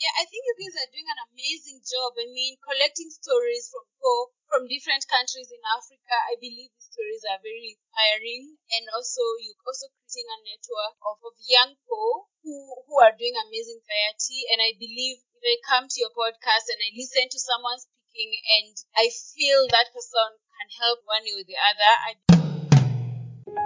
Yeah, I think you guys are doing an amazing job. I mean, collecting stories from people from different countries in Africa. I believe these stories are very inspiring, and also you also creating a network of, of young people who who are doing amazing variety. And I believe if I come to your podcast and I listen to someone speaking, and I feel that person can help one way or the other, I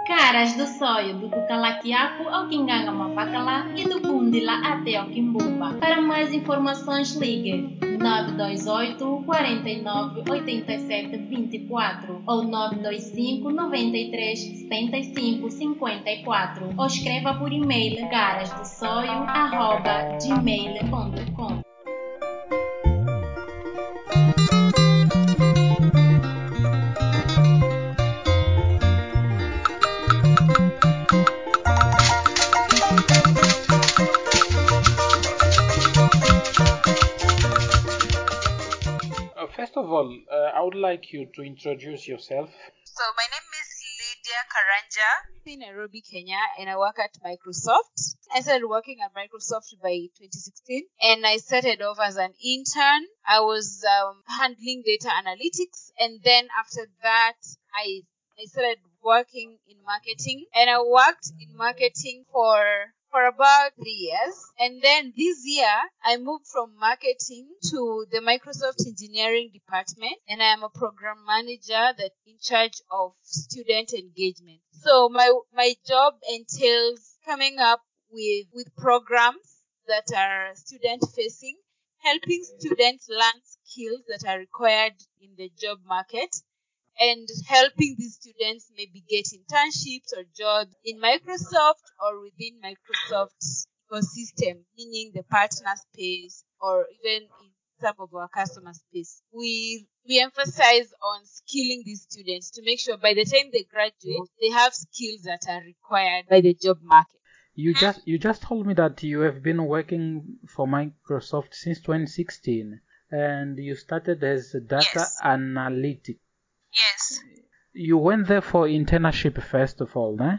Caras do Sonho, do Cucalaquiaco ao Quinganga Mapacalá e do Bundila até ao Quimbumba. Para mais informações, ligue 928 49 87 24 ou 925 93 75 54 ou escreva por e-mail carasdossoio.gmail.com would like you to introduce yourself. So my name is Lydiah Karanja. in Nairobi, Kenya, and I work at Microsoft. I started working at Microsoft by 2016, and I started off as an intern. I was um, handling data analytics, and then after that, I I started working in marketing, and I worked in marketing for for about three years. And then this year, I moved from marketing to the Microsoft engineering department, and I am a program manager that in charge of student engagement. So my my job entails coming up with with programs that are student facing, helping students learn skills that are required in the job market and helping these students maybe get internships or jobs in Microsoft or within Microsoft's ecosystem, meaning the partner space or even in some of our customer space. We we emphasize on skilling these students to make sure by the time they graduate, they have skills that are required by the job market. You just you just told me that you have been working for Microsoft since 2016, and you started as a data Yes. analytic. Yes. You went there for internship first of all, eh?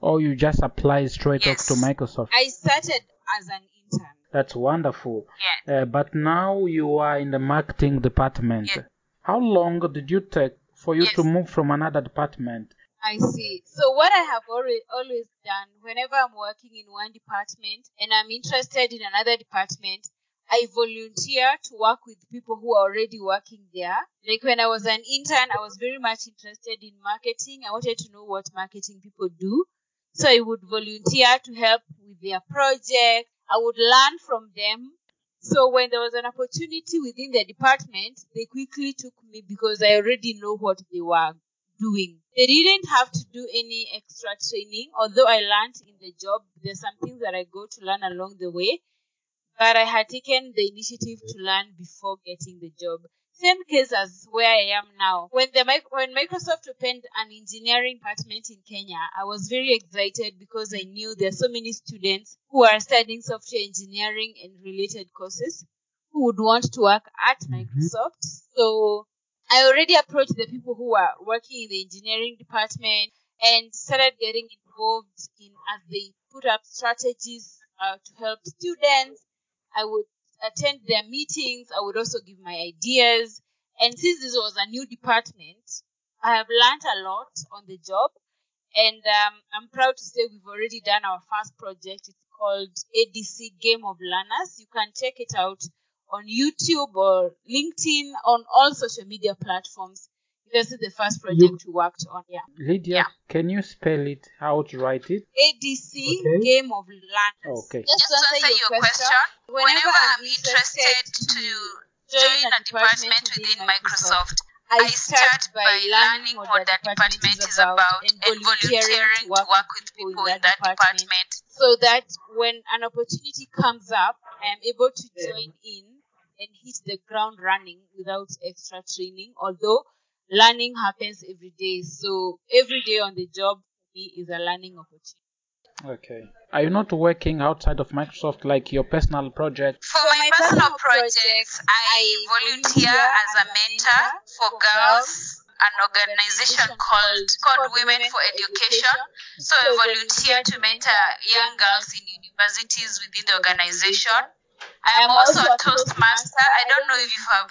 Or you just applied straight Yes. off to Microsoft? I started as an intern. That's wonderful. Yeah. Uh, but now you are in the marketing department. Yeah. How long did you take for you to move from another department? I see. So what I have always always done whenever I'm working in one department and I'm interested in another department, I volunteer to work with people who are already working there. Like when I was an intern, I was very much interested in marketing. I wanted to know what marketing people do. So I would volunteer to help with their project. I would learn from them. So when there was an opportunity within the department, they quickly took me because I already know what they were doing. They didn't have to do any extra training, although I learned in the job. There's some things that I go to learn along the way, but I had taken the initiative to learn before getting the job. Same case as where I am now. When the when Microsoft opened an engineering department in Kenya, I was very excited because I knew there are so many students who are studying software engineering and related courses who would want to work at Microsoft. So I already approached the people who were working in the engineering department and started getting involved in as they put up strategies uh, to help students. I would attend their meetings. I would also give my ideas. And since this was a new department, I have learned a lot on the job. And um, I'm proud to say we've already done our first project. It's called ADC Game of Learners. You can check it out on YouTube or LinkedIn on all social media platforms. This is the first project we worked on. Yeah. Lydiah, Yeah. can you spell it? How to write it? ADC Okay. Game of Learners. Okay. Just, Just to answer your question, whenever I'm interested to join a department within Microsoft, I start by learning what that department is about and volunteering to work with people in that department. so that when an opportunity comes up, I am able to join in and hit the ground running without extra training. Although learning happens every day, so every day on the job for me is a learning opportunity. Okay. Are you not working outside of Microsoft like your personal project? For my personal projects, I volunteer as a mentor for girls, an organization called called Women for Education. So I volunteer to mentor young girls in universities within the organization. I am also a Toastmaster. I don't know if you have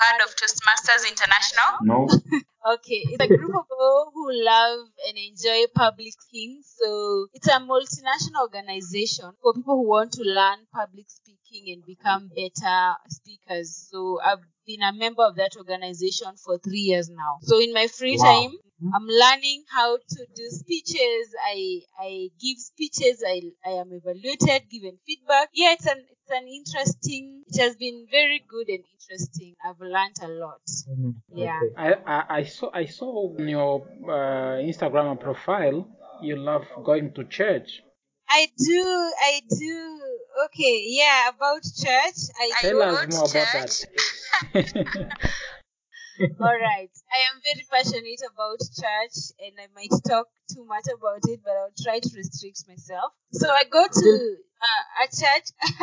heard of Toastmasters International. No. Okay, it's a group of people who love and enjoy public speaking. So it's a multinational organization for people who want to learn public speaking and become better speakers. So I've been a member of that organization for three years now. So in my free Wow. time, I'm learning how to do speeches. I I give speeches. I I am evaluated, given feedback. Yeah, it's an it's an interesting. It has been very good and interesting. I've learned a lot. Yeah. I, I, I saw I saw on your uh, Instagram profile you love going to church. I do, I do. Okay, yeah, about church. I I Tell us go to more about church. that. All right. I am very passionate about church and I might talk too much about it, but I'll try to restrict myself. So I go to uh, a church,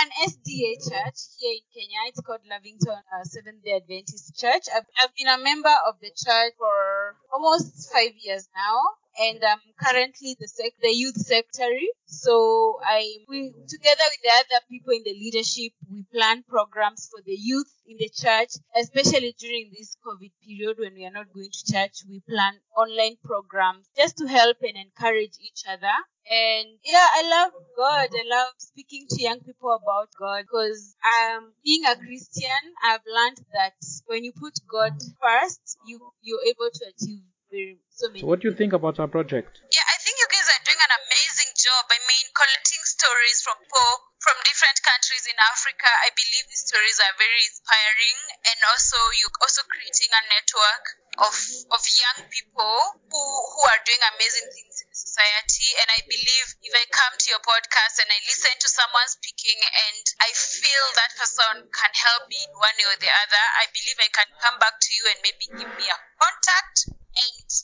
an SDA church here in Kenya. It's called Lavington uh, Seventh day Adventist Church. I've, I've been a member of the church for almost five years now. And I'm currently the sec- the youth secretary. So I we together with the other people in the leadership, we plan programs for the youth in the church, especially during this COVID period when we are not going to church. We plan online programs just to help and encourage each other. And yeah, I love God. I love speaking to young people about God because um, being a Christian, I've learned that when you put God first, you you're able to achieve very so many. so what do you think about our project? Yeah, I think you guys are doing an amazing job. I mean, collecting stories from people from different countries in Africa. I believe these stories are very inspiring, and also you're also creating a network of of young people who who are doing amazing things in society. And I believe if I come to your podcast and I listen to someone speaking, and I feel that person can help me in one way or the other, I believe I can come back to you and maybe give me a contact and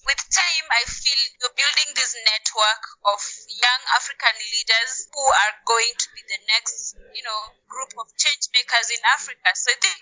with time, I feel you're building this network of young African leaders who are going to be the next, you know, group of change makers in Africa. So I think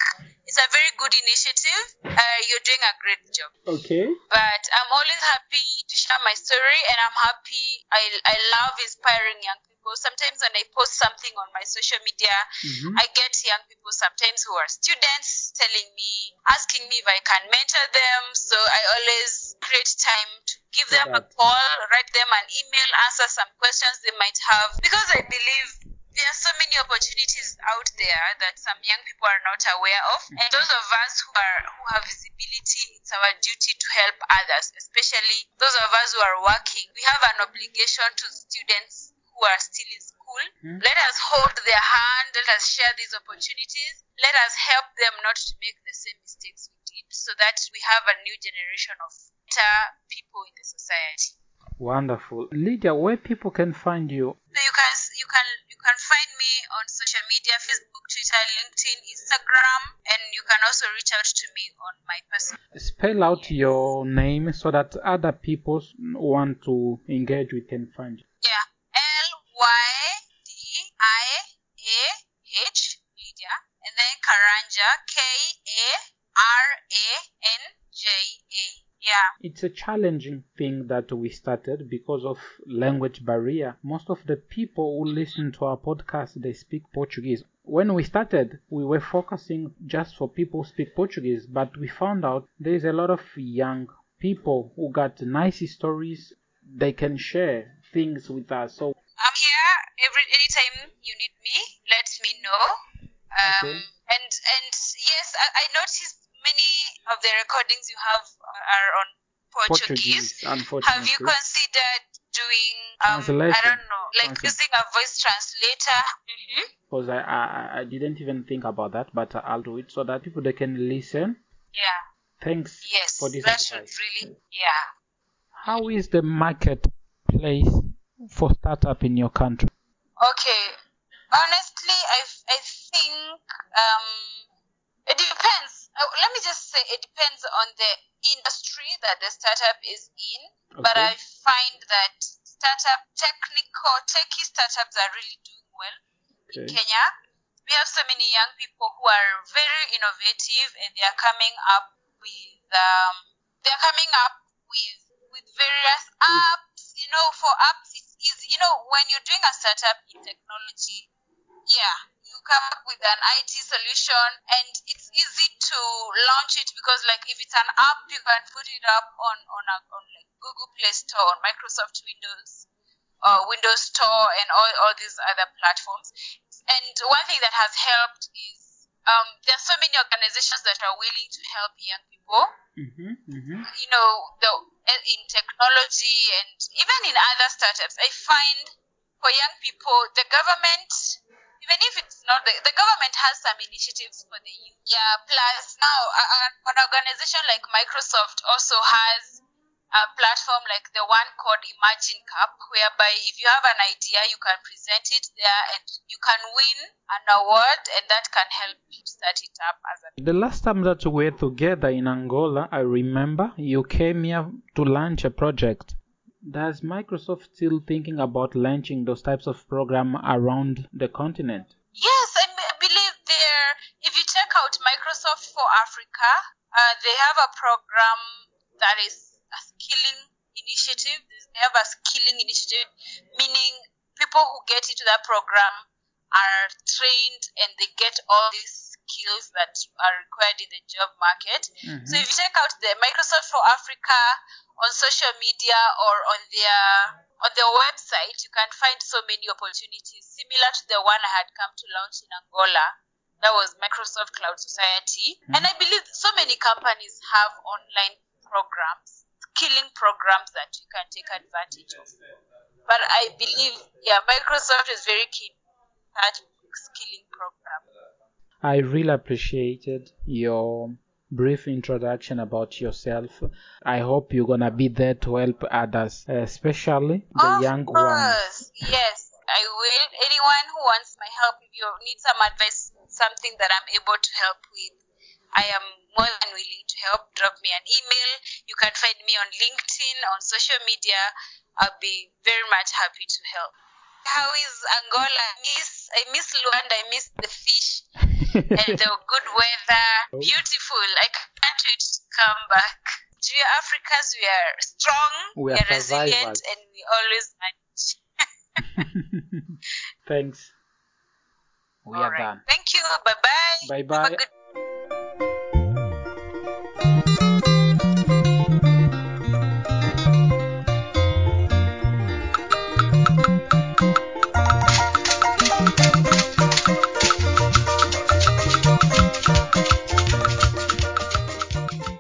it's a very good initiative. Uh, you're doing a great job. Okay. But I'm always happy to share my story, and I'm happy. I I love inspiring young people. Sometimes when I post something on my social media, Mhm. I get young people sometimes who are students telling me, asking me if I can mentor them. So I always create time to give them a call, write them an email, answer some questions they might have. Because I believe there are so many opportunities out there that some young people are not aware of. And those of us who are who have visibility, it's our duty to help others, especially those of us who are working. We have an obligation to students who are still in school. Mhm. Let us hold their hand, let us share these opportunities, let us help them not to make the same mistakes we did so that we have a new generation of better people in the society. Wonderful. Lydiah, where people can find you? So you can you can you can find me on social media, Facebook, Twitter, LinkedIn, Instagram, and you can also reach out to me on my personal. Spell out your name so that other people who want to engage with can find you. Yeah, L Y D I A H Lydiah, and then K A R A N J A. Yeah. It's a challenging thing that we started because of language barrier. Most of the people who listen to our podcast they speak Portuguese. When we started, we were focusing just for people who speak Portuguese, but we found out there is a lot of young people who got nice stories. They can share things with us. So I'm here every anytime you need me. Let me know. Um, Okay. And and yes, I, I noticed many of the recordings you have are on Portuguese. Portuguese. Have you considered doing um, I don't know, like Translation. using a voice translator? hmm because I, I I didn't even think about that, but I'll do it so that people they can listen. Yeah. Thanks Yes. for this that should really. Yeah. How is the marketplace for startup in your country? Okay. Honestly, I, I think um, it depends. Uh, let me just say it depends on the industry that the startup is in. But I find that startup technical techie startups are really doing well in Kenya. We have so many young people who are very innovative and they are coming up with um, they are coming up with with various apps. You know, for apps it's easy. You know, when you're doing a startup in technology, yeah, come up with an IT solution and it's easy to launch it because like if it's an app you can put it up on on, a, on like Google Play Store on Microsoft Windows or Windows Store and all, all these other platforms. And one thing that has helped is um, there are so many organizations that are willing to help young people. Mm-hmm, mm-hmm. You know, the, in technology and even in other startups, I find for young people, the government, even if it's not the, the government has some initiatives for the youth. Yeah, plus now an organization like Microsoft also has a platform like the one called Imagine Cup, whereby if you have an idea, you can present it there and you can win an award, and that can help you start it up as a. The last time that we were together in Angola, I remember you came here to launch a project. Does Microsoft still thinking about launching those types of program around the continent? Yes, I believe there. If you check out Microsoft for Africa, uh, they have a program that is a skilling initiative. They have a skilling initiative, meaning people who get into that program are trained and they get all these skills that are required in the job market. Mm-hmm. So if you check out the Microsoft for Africa on social media or on their on their website, you can find so many opportunities similar to the one I had come to launch in Angola. That was Microsoft Cloud Society. Mm-hmm. And I believe so many companies have online programs, skilling programs that you can take advantage of. But I believe, yeah, Microsoft is very keen that skilling program. I really appreciated your brief introduction about yourself. I hope you're gonna be there to help others, especially the of young course. ones. Yes, I will. Anyone who wants my help, if you need some advice, something that I'm able to help with, I am more than willing to help. Drop me an email. You can find me on LinkedIn, on social media. I'll be very much happy to help. How is Angola? I miss I miss Luanda. I miss the fish and the good weather. Oh. Beautiful. I can't wait to come back. We are Africans. We are strong. We are we are resilient, and we always manage. Thanks. We All are right. done. Thank you. Bye bye. Bye bye. Have a good